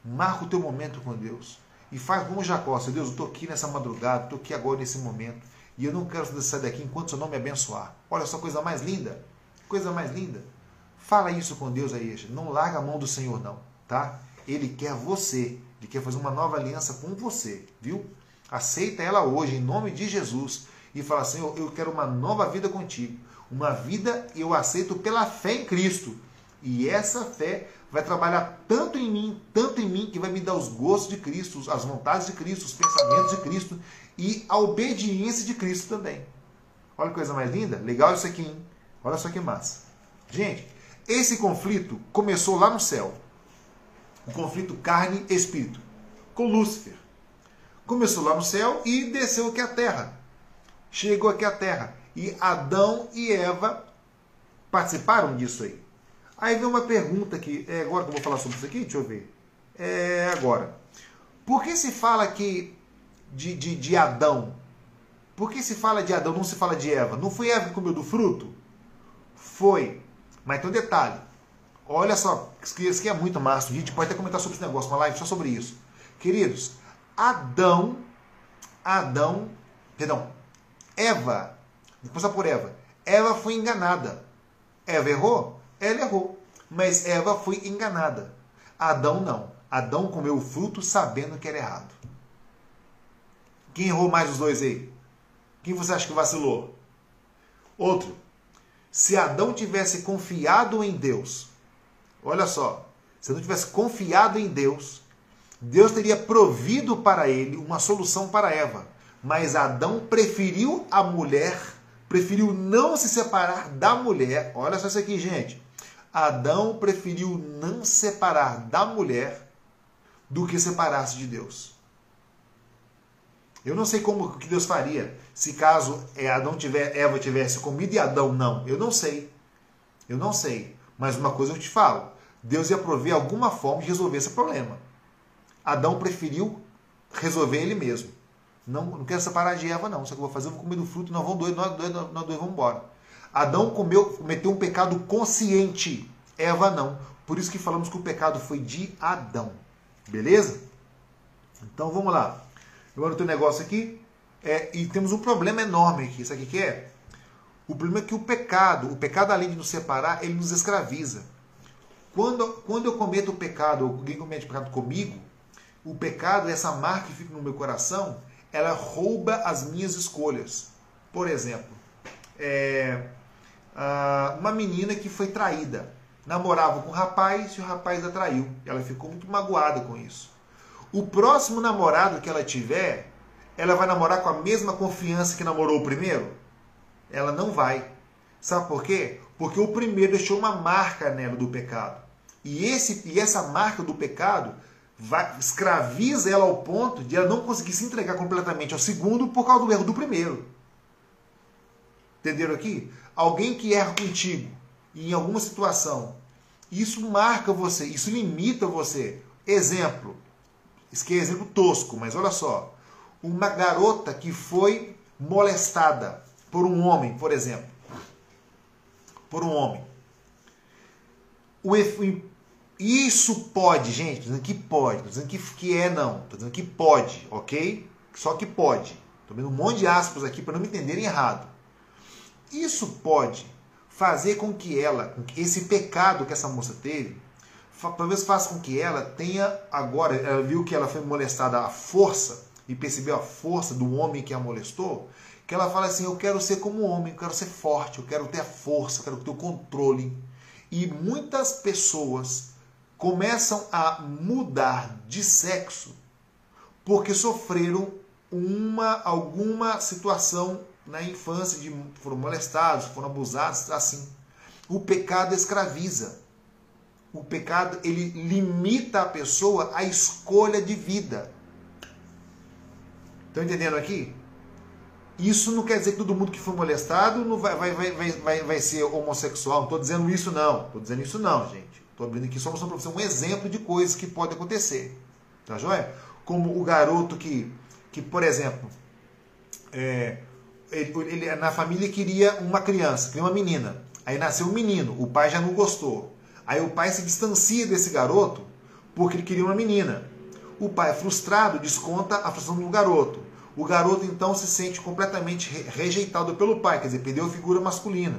Marca o teu momento com Deus. E faz como Jacó, Deus, eu estou aqui nessa madrugada, estou aqui agora nesse momento. E eu não quero sair daqui enquanto o seu nome me abençoar. Olha só coisa mais linda. Coisa mais linda. Fala isso com Deus aí, não larga a mão do Senhor não, tá? Ele quer você, ele quer fazer uma nova aliança com você, viu? Aceita ela hoje em nome de Jesus e fala: Senhor, eu quero uma nova vida contigo. Uma vida eu aceito pela fé em Cristo. E essa fé vai trabalhar tanto em mim, tanto em mim, que vai me dar os gostos de Cristo, as vontades de Cristo, os pensamentos de Cristo e a obediência de Cristo também. Olha que coisa mais linda. Legal isso aqui, hein? Olha só que massa. Gente, esse conflito começou lá no céu. O conflito carne-espírito, com Lúcifer. Começou lá no céu e desceu aqui à terra. Chegou aqui à terra. E Adão e Eva participaram disso aí. Aí vem uma pergunta aqui. É agora que eu vou falar sobre isso aqui? Deixa eu ver. É agora. Por que se fala aqui de, de, de Adão? Por que se fala de Adão, não se fala de Eva? Não foi Eva que comeu do fruto? Foi. Mas tem um detalhe. Olha só, isso aqui é muito massa. A gente pode até comentar sobre esse negócio, uma live só sobre isso. Queridos, Adão, Adão, perdão, Eva, vou começar por Eva. Eva foi enganada. Eva errou? Ela errou. Mas Eva foi enganada. Adão não. Adão comeu o fruto sabendo que era errado. Quem errou mais os dois aí? Quem você acha que vacilou? Outro. Se Adão tivesse confiado em Deus, olha só, se não tivesse confiado em Deus, Deus teria provido para ele uma solução para Eva. Mas Adão preferiu a mulher, preferiu não se separar da mulher. Olha só isso aqui, gente. Adão preferiu não separar da mulher do que separar-se de Deus. Eu não sei como que Deus faria se caso é, Adão tiver, Eva tivesse comido e Adão não. Eu não sei. Eu não sei. Mas uma coisa eu te falo. Deus ia prover alguma forma de resolver esse problema. Adão preferiu resolver ele mesmo. Não, não quero separar de Eva, não. Só que eu vou fazer, eu vou comer do fruto, nós vamos dois, nós dois, nós dois vamos embora. Adão comeu, cometeu um pecado consciente. Eva não. Por isso que falamos que o pecado foi de Adão. Beleza? Então vamos lá. Eu anotei um negócio aqui é, e temos um problema enorme aqui. Sabe o que é? O problema é que o pecado, o pecado além de nos separar, ele nos escraviza. Quando, quando eu cometo o pecado, ou alguém comete pecado comigo, o pecado, essa marca que fica no meu coração, ela rouba as minhas escolhas. Por exemplo, é, uma menina que foi traída, namorava com um rapaz e o rapaz a traiu. Ela ficou muito magoada com isso. O próximo namorado que ela tiver, ela vai namorar com a mesma confiança que namorou o primeiro? Ela não vai. Sabe por quê? Porque o primeiro deixou uma marca nela do pecado. E, esse, e essa marca do pecado vai, escraviza ela ao ponto de ela não conseguir se entregar completamente ao segundo por causa do erro do primeiro. Entenderam aqui? Alguém que erra contigo em alguma situação, isso marca você, isso limita você. Exemplo, isso aqui é exemplo tosco, mas olha só. Uma garota que foi molestada por um homem, por exemplo. Por um homem. O, isso pode, gente, estou dizendo que pode, estou dizendo que, que é não, estou dizendo que pode, ok? Só que pode. Estou vendo um monte de aspas aqui para não me entenderem errado. Isso pode fazer com que ela, esse pecado que essa moça teve, talvez faça com que ela tenha agora, ela viu que ela foi molestada à força e percebeu a força do homem que a molestou, que ela fala assim: Eu quero ser como homem, eu quero ser forte, eu quero ter a força, eu quero ter o controle. E muitas pessoas começam a mudar de sexo porque sofreram uma alguma situação na infância de foram molestados, foram abusados, assim. O pecado escraviza o pecado ele limita a pessoa à escolha de vida. Estão entendendo aqui? Isso não quer dizer que todo mundo que foi molestado não vai, vai, vai, vai, vai ser homossexual. Não estou dizendo isso não. Estou dizendo isso não, gente. Estou abrindo aqui só para você um exemplo de coisas que pode acontecer. Tá joia? Como o garoto que, que, por exemplo, é, ele, ele, na família queria uma criança, queria uma menina. Aí nasceu um menino, o pai já não gostou. Aí o pai se distancia desse garoto porque ele queria uma menina. O pai, frustrado, desconta a frustração do garoto. O garoto então se sente completamente rejeitado pelo pai, quer dizer, perdeu a figura masculina.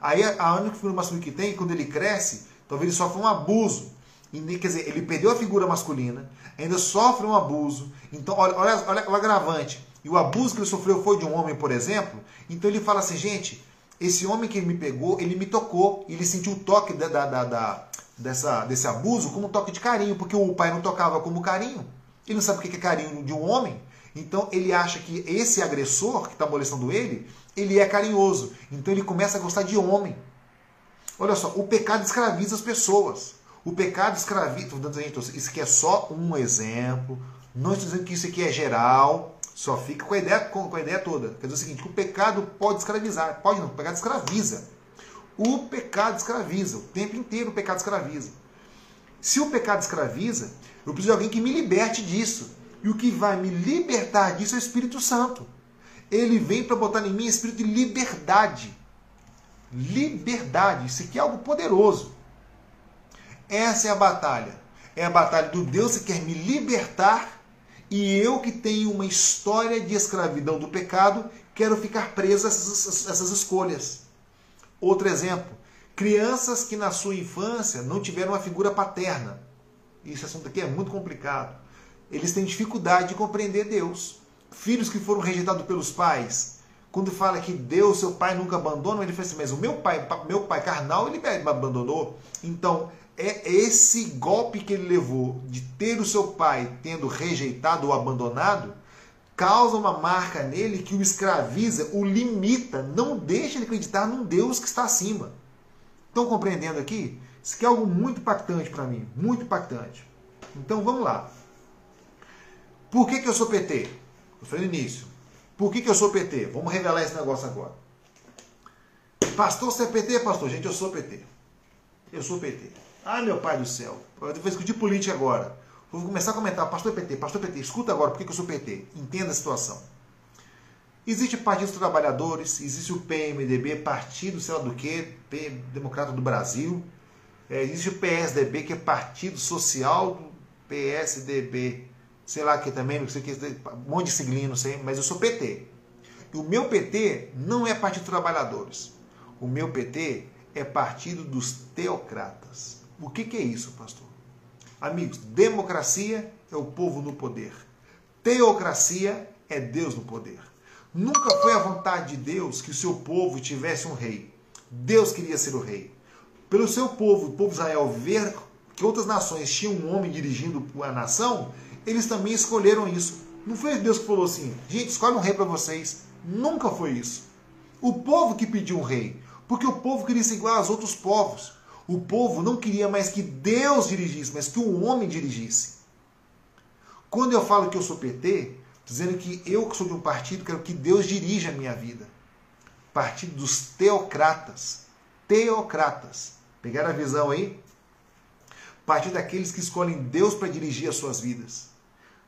Aí a única figura masculina que tem, quando ele cresce, talvez ele sofra um abuso. E, quer dizer, ele perdeu a figura masculina, ainda sofre um abuso. Então, olha, olha, olha o agravante. E o abuso que ele sofreu foi de um homem, por exemplo. Então ele fala assim, gente, esse homem que me pegou, ele me tocou. Ele sentiu o toque da, da, da, da dessa, desse abuso como um toque de carinho, porque o pai não tocava como carinho. Ele não sabe o que é carinho de um homem. Então ele acha que esse agressor que está molestando ele, ele é carinhoso. Então ele começa a gostar de homem. Olha só, o pecado escraviza as pessoas. O pecado escraviza. Isso aqui é só um exemplo. Não estou dizendo que isso aqui é geral. Só fica com a ideia, com a ideia toda. Quer dizer o seguinte: que o pecado pode escravizar. Pode não, o pecado escraviza. O pecado escraviza. O tempo inteiro o pecado escraviza. Se o pecado escraviza, eu preciso de alguém que me liberte disso. E o que vai me libertar disso é o Espírito Santo. Ele vem para botar em mim espírito de liberdade. Liberdade. Isso aqui é algo poderoso. Essa é a batalha. É a batalha do Deus que quer me libertar e eu que tenho uma história de escravidão do pecado, quero ficar preso a essas, essas escolhas. Outro exemplo, crianças que na sua infância não tiveram uma figura paterna. Esse assunto aqui é muito complicado. Eles têm dificuldade de compreender Deus. Filhos que foram rejeitados pelos pais, quando fala que Deus, seu pai, nunca abandona, ele fala assim, mas o meu pai, meu pai carnal, ele me abandonou. Então, é esse golpe que ele levou de ter o seu pai tendo rejeitado ou abandonado, causa uma marca nele que o escraviza, o limita, não deixa ele acreditar num Deus que está acima. Estão compreendendo aqui? Isso aqui é algo muito impactante para mim, muito impactante. Então vamos lá. Por que, que eu sou PT? Eu falei no início. Por que, que eu sou PT? Vamos revelar esse negócio agora. Pastor, você é PT, pastor? Gente, eu sou PT. Eu sou PT. Ah, meu pai do céu. Eu vou discutir política agora. Vou começar a comentar, pastor PT, pastor PT, escuta agora por que eu sou PT. Entenda a situação. Existe o Partido dos Trabalhadores, existe o PMDB, Partido, sei lá do que, Democrata do Brasil. É, existe o PSDB, que é Partido Social do PSDB. Sei lá que também, não sei que, um monte de siglinho, não sei, mas eu sou PT. E o meu PT não é Partido dos Trabalhadores. O meu PT é Partido dos Teocratas. O que, que é isso, pastor? Amigos, democracia é o povo no poder. Teocracia é Deus no poder. Nunca foi a vontade de Deus que o seu povo tivesse um rei. Deus queria ser o rei. Pelo seu povo, o povo de Israel, ver que outras nações tinham um homem dirigindo a nação, eles também escolheram isso. Não foi Deus que falou assim, gente, escolhe um rei para vocês. Nunca foi isso. O povo que pediu um rei, porque o povo queria ser igual aos outros povos. O povo não queria mais que Deus dirigisse, mas que o homem dirigisse. Quando eu falo que eu sou PT, dizendo que eu que sou de um partido, quero que Deus dirija a minha vida. Partido dos teocratas. Teocratas. Pegaram a visão aí? Partido daqueles que escolhem Deus para dirigir as suas vidas.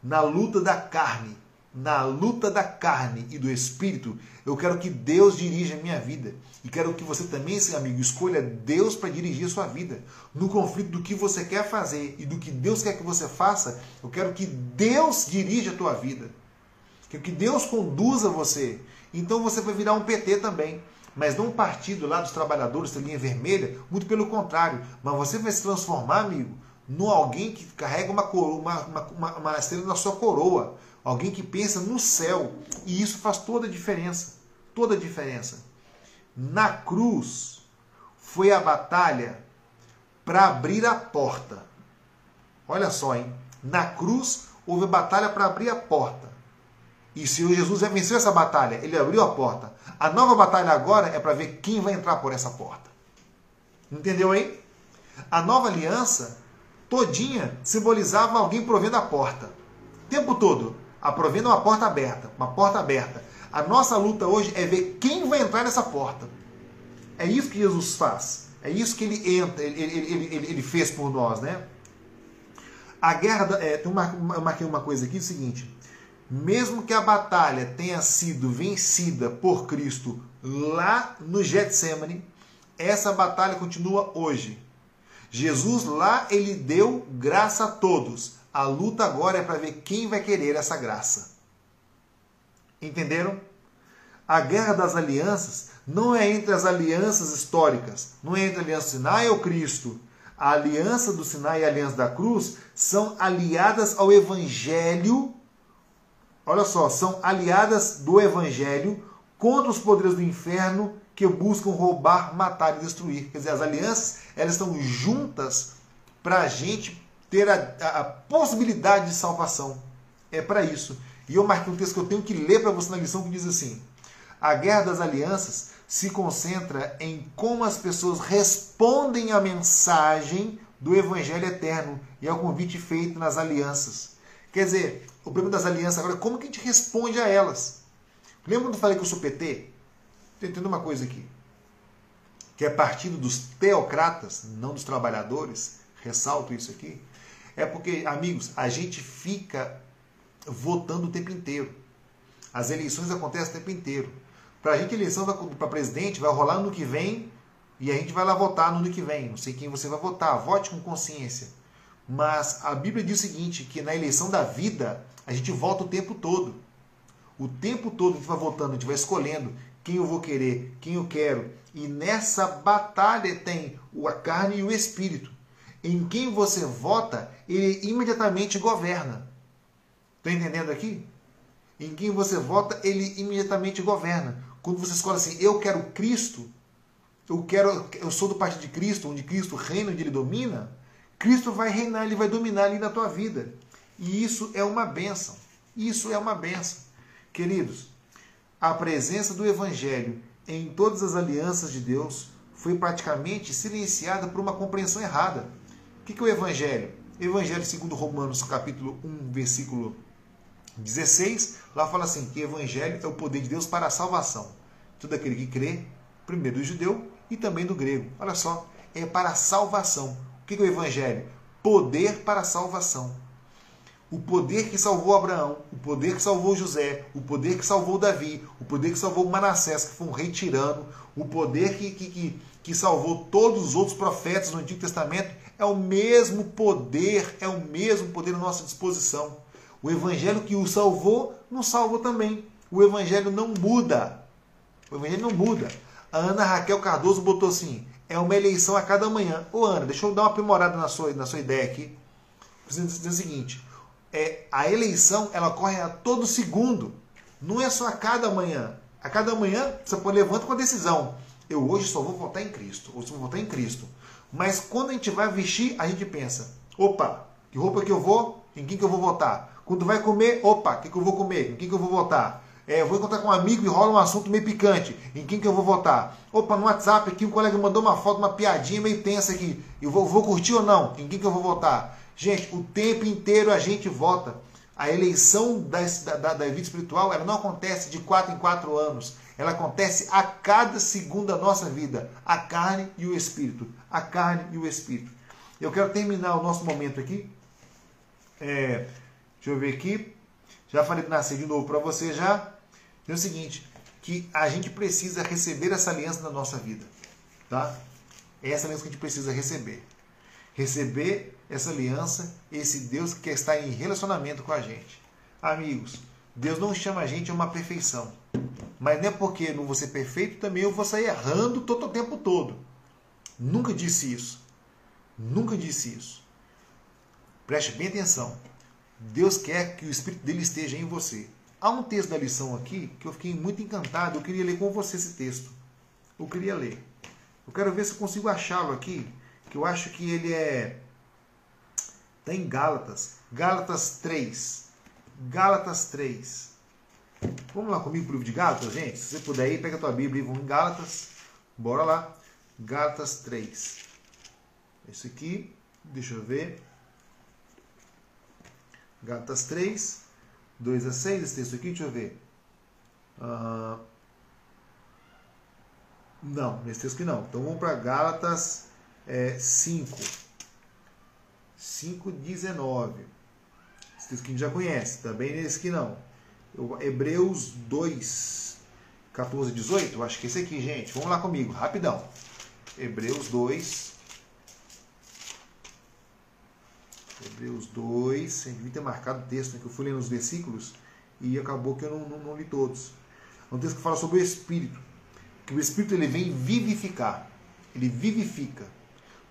Na luta da carne, na luta da carne e do espírito, eu quero que Deus dirija a minha vida. E quero que você também, seu amigo, escolha Deus para dirigir a sua vida. No conflito do que você quer fazer e do que Deus quer que você faça, eu quero que Deus dirija a tua vida. Quero que Deus conduza você. Então você vai virar um PT também. Mas não um partido lá dos trabalhadores da linha vermelha, muito pelo contrário. Mas você vai se transformar, amigo, no alguém que carrega uma, coroa, uma, uma, uma estrela na sua coroa. Alguém que pensa no céu. E isso faz toda a diferença. Toda a diferença na cruz foi a batalha para abrir a porta. Olha só, hein? Na cruz houve a batalha para abrir a porta. E se o Jesus já venceu essa batalha, ele abriu a porta. A nova batalha agora é para ver quem vai entrar por essa porta. Entendeu aí? A nova aliança todinha simbolizava alguém provendo a porta. O tempo todo, a provendo uma porta aberta, uma porta aberta. A nossa luta hoje é ver quem vai entrar nessa porta. É isso que Jesus faz. É isso que ele entra, ele, ele, ele, ele fez por nós, né? A guerra, da, é, eu marquei uma coisa aqui, é o seguinte, mesmo que a batalha tenha sido vencida por Cristo lá no Getsemane, essa batalha continua hoje. Jesus lá ele deu graça a todos. A luta agora é para ver quem vai querer essa graça. Entenderam? A guerra das alianças não é entre as alianças históricas, não é entre a aliança Sinai ou Cristo. A aliança do Sinai e a aliança da cruz são aliadas ao evangelho. Olha só, são aliadas do evangelho contra os poderes do inferno que buscam roubar, matar e destruir. Quer dizer, as alianças elas estão juntas para a gente ter a, a, possibilidade de salvação. É para isso. E eu marquei um texto que eu tenho que ler para você na lição que diz assim: A guerra das alianças se concentra em como as pessoas respondem à mensagem do Evangelho eterno e ao convite feito nas alianças. Quer dizer, o problema das alianças agora é como que a gente responde a elas. Lembra quando eu falei que eu sou PT? Estou entendendo uma coisa aqui. Que é partido dos teocratas, não dos trabalhadores. Ressalto isso aqui. É porque, amigos, a gente fica votando o tempo inteiro. As eleições acontecem o tempo inteiro. Para a gente, a eleição para presidente vai rolar no que vem e a gente vai lá votar no ano que vem. Não sei quem você vai votar. Vote com consciência. Mas a Bíblia diz o seguinte: que na eleição da vida a gente vota o tempo todo. O tempo todo a gente vai votando, a gente vai escolhendo quem eu vou querer, quem eu quero. E nessa batalha tem a carne e o espírito. Em quem você vota, ele imediatamente governa. Está entendendo aqui? Em quem você vota, ele imediatamente governa. Quando você escolhe assim, eu quero Cristo, eu quero, eu sou do partido de Cristo, onde Cristo reina, onde ele domina, Cristo vai reinar, ele vai dominar ali na tua vida. E isso é uma benção. Isso é uma benção. Queridos, a presença do Evangelho em todas as alianças de Deus foi praticamente silenciada por uma compreensão errada. O que é o Evangelho? Evangelho segundo Romanos, capítulo 1, versículo 16, lá fala assim, que Evangelho é o poder de Deus para a salvação. Todo aquele que crê, primeiro do judeu e também do grego. Olha só, é para a salvação. O que é o Evangelho? Poder para a salvação o poder que salvou Abraão, o poder que salvou José, o poder que salvou Davi, o poder que salvou Manassés, que foi um rei tirano, o poder que, que, que, que salvou todos os outros profetas no Antigo Testamento, é o mesmo poder, é o mesmo poder à nossa disposição. O evangelho que o salvou, nos salvou também. O evangelho não muda. O evangelho não muda. A Ana Raquel Cardoso botou assim: é uma eleição a cada manhã. Ô Ana, deixa eu dar uma aprimorada na sua, na sua ideia aqui. Preciso dizer o seguinte: é, a eleição ela ocorre a todo segundo. Não é só a cada manhã. A cada manhã você pode levantar com a decisão. Eu hoje só vou votar em Cristo. Ou só vou votar em Cristo. Mas quando a gente vai vestir, a gente pensa: opa, que roupa que eu vou? Em quem que eu vou votar? Quando vai comer, opa, o que, que eu vou comer? Em quem que eu vou votar? É, eu vou encontrar com um amigo e rola um assunto meio picante. Em quem que eu vou votar? Opa, no WhatsApp aqui um colega mandou uma foto, uma piadinha meio tensa aqui. Eu vou, vou curtir ou não? Em quem que eu vou votar? Gente, o tempo inteiro a gente vota. A eleição da, da, da vida espiritual ela não acontece de quatro em quatro anos. Ela acontece a cada segundo da nossa vida. A carne e o espírito. A carne e o espírito. Eu quero terminar o nosso momento aqui. É, deixa eu ver aqui. Já falei de nascer de novo para você já. É o seguinte, que a gente precisa receber essa aliança na nossa vida. Tá? É essa aliança que a gente precisa receber receber essa aliança, esse Deus que está em relacionamento com a gente. Amigos, Deus não chama a gente a uma perfeição. Mas não é porque não vou ser perfeito, também eu vou sair errando todo o tempo todo. Nunca disse isso. Nunca disse isso. Preste bem atenção. Deus quer que o Espírito dele esteja em você. Há um texto da lição aqui que eu fiquei muito encantado. Eu queria ler com você esse texto. Eu queria ler. Eu quero ver se eu consigo achá-lo aqui que eu acho que ele é. Está em Gálatas. Gálatas 3. Gálatas 3. Vamos lá comigo para o livro de Gálatas, gente? Se você puder ir, pega a tua Bíblia e vamos em Gálatas. Bora lá. Gálatas 3. Esse aqui, deixa eu ver. Gálatas 3, 2 a 6. Esse texto aqui, deixa eu ver. Uh, não, nesse texto aqui não. Então vamos para Gálatas é, 5. 5, 19. Esse texto que a gente já conhece, também nesse que não. Hebreus 2, 14 18. Acho que esse aqui, gente. Vamos lá comigo, rapidão. Hebreus 2. Hebreus 2. Sempre ter marcado o texto, né, que eu fui lendo os versículos e acabou que eu não, não, não li todos. É um texto que fala sobre o Espírito. Que o Espírito ele vem vivificar. Ele vivifica.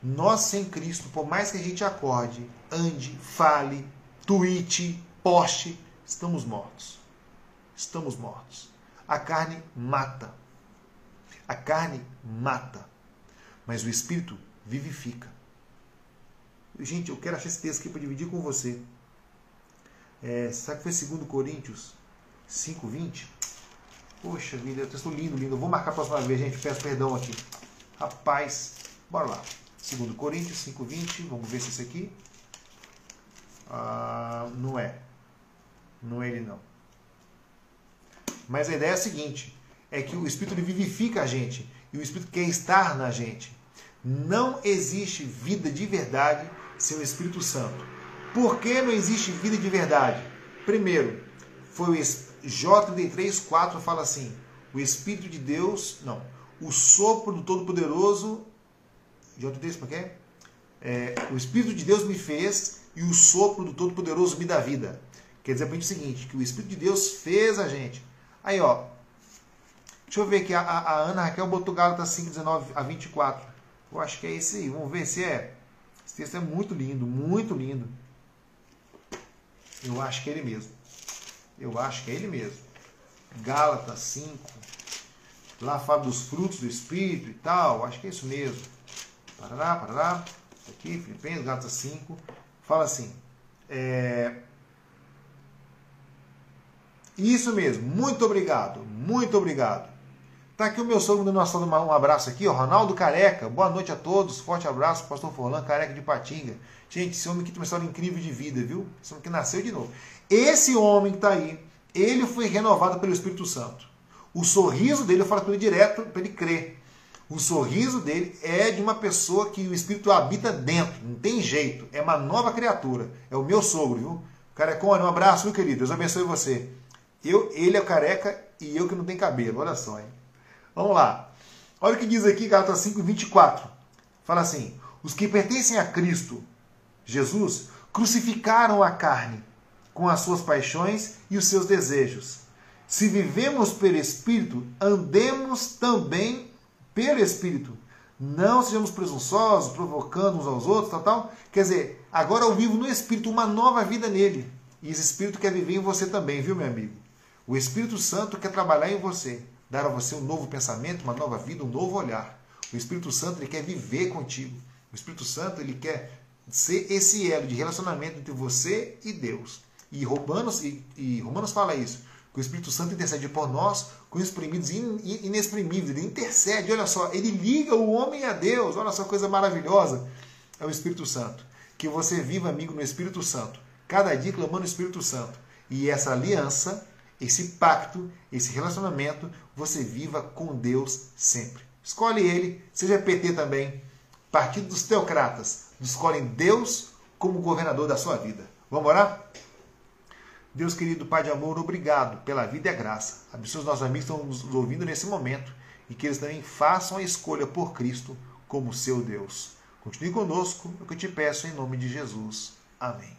Nós sem Cristo, por mais que a gente acorde, ande, fale, tweete, poste, estamos mortos. Estamos mortos. A carne mata. A carne mata. Mas o Espírito vivifica. Gente, eu quero achar esse texto aqui para dividir com você. É, sabe que foi 2 Coríntios 5,20? Poxa vida, é um texto lindo, lindo. Eu vou marcar a próxima vez, gente. Peço perdão aqui. Rapaz, bora lá. 2 Coríntios 5,20. Vamos ver se esse aqui. Ah, não é. Não é ele não. Mas a ideia é a seguinte: é que o Espírito vivifica a gente. E o Espírito quer estar na gente. Não existe vida de verdade sem o Espírito Santo. Por que não existe vida de verdade? Primeiro, foi o J33, 4 fala assim: o Espírito de Deus, não, o sopro do Todo-Poderoso, J33, como é? é? O Espírito de Deus me fez e o sopro do Todo-Poderoso me dá vida. Quer dizer para o seguinte: que o Espírito de Deus fez a gente. Aí, ó, deixa eu ver aqui, a, a Ana Raquel botou Gálatas 5, 19 a 24. Eu acho que é esse aí, vamos ver se é. Esse texto é muito lindo, muito lindo. Eu acho que é ele mesmo. Eu acho que é ele mesmo. Gálatas 5. Lá fala dos frutos do Espírito e tal. Acho que é isso mesmo. Parará, parará. Aqui, Filipenses, Gálatas 5. Fala assim. É... Isso mesmo. Muito obrigado. Muito obrigado. Tá aqui o meu sogro dando um abraço aqui, ó, Ronaldo Careca. Boa noite a todos. Forte abraço, Pastor Forlan, Careca de Patinga. Gente, esse homem aqui tem uma história incrível de vida, viu? Esse homem que nasceu de novo. Esse homem que está aí, ele foi renovado pelo Espírito Santo. O sorriso dele, eu falo com ele direto para ele crer. O sorriso dele é de uma pessoa que o Espírito habita dentro, não tem jeito. É uma nova criatura. É o meu sogro, viu? Carecone, um abraço, meu querido. Deus abençoe você. Eu, ele é careca e eu que não tenho cabelo. Olha só, hein? Vamos lá. Olha o que diz aqui, Gálatas 5, 24. Fala assim: Os que pertencem a Cristo, Jesus, crucificaram a carne com as suas paixões e os seus desejos. Se vivemos pelo Espírito, andemos também pelo Espírito. Não sejamos presunçosos, provocando uns aos outros, tal, tal. Quer dizer, agora eu vivo no Espírito, uma nova vida nele. E esse Espírito quer viver em você também, viu, meu amigo? O Espírito Santo quer trabalhar em você dar a você um novo pensamento, uma nova vida, um novo olhar. O Espírito Santo ele quer viver contigo. O Espírito Santo ele quer ser esse elo de relacionamento entre você e Deus. E Romanos, e, e Romanos fala isso, que o Espírito Santo intercede por nós com exprimidos e inexprimíveis. Ele intercede, olha só, ele liga o homem a Deus. Olha só, coisa maravilhosa. É o Espírito Santo. Que você viva, amigo, no Espírito Santo. Cada dia clamando o Espírito Santo. E essa aliança esse pacto, esse relacionamento, você viva com Deus sempre. Escolhe ele, seja PT também. Partido dos Teocratas, escolhem Deus como governador da sua vida. Vamos orar? Deus querido, Pai de amor, obrigado pela vida e a graça. Abençoe os nossos amigos que estão nos ouvindo nesse momento e que eles também façam a escolha por Cristo como seu Deus. Continue conosco, é o que eu te peço em nome de Jesus. Amém.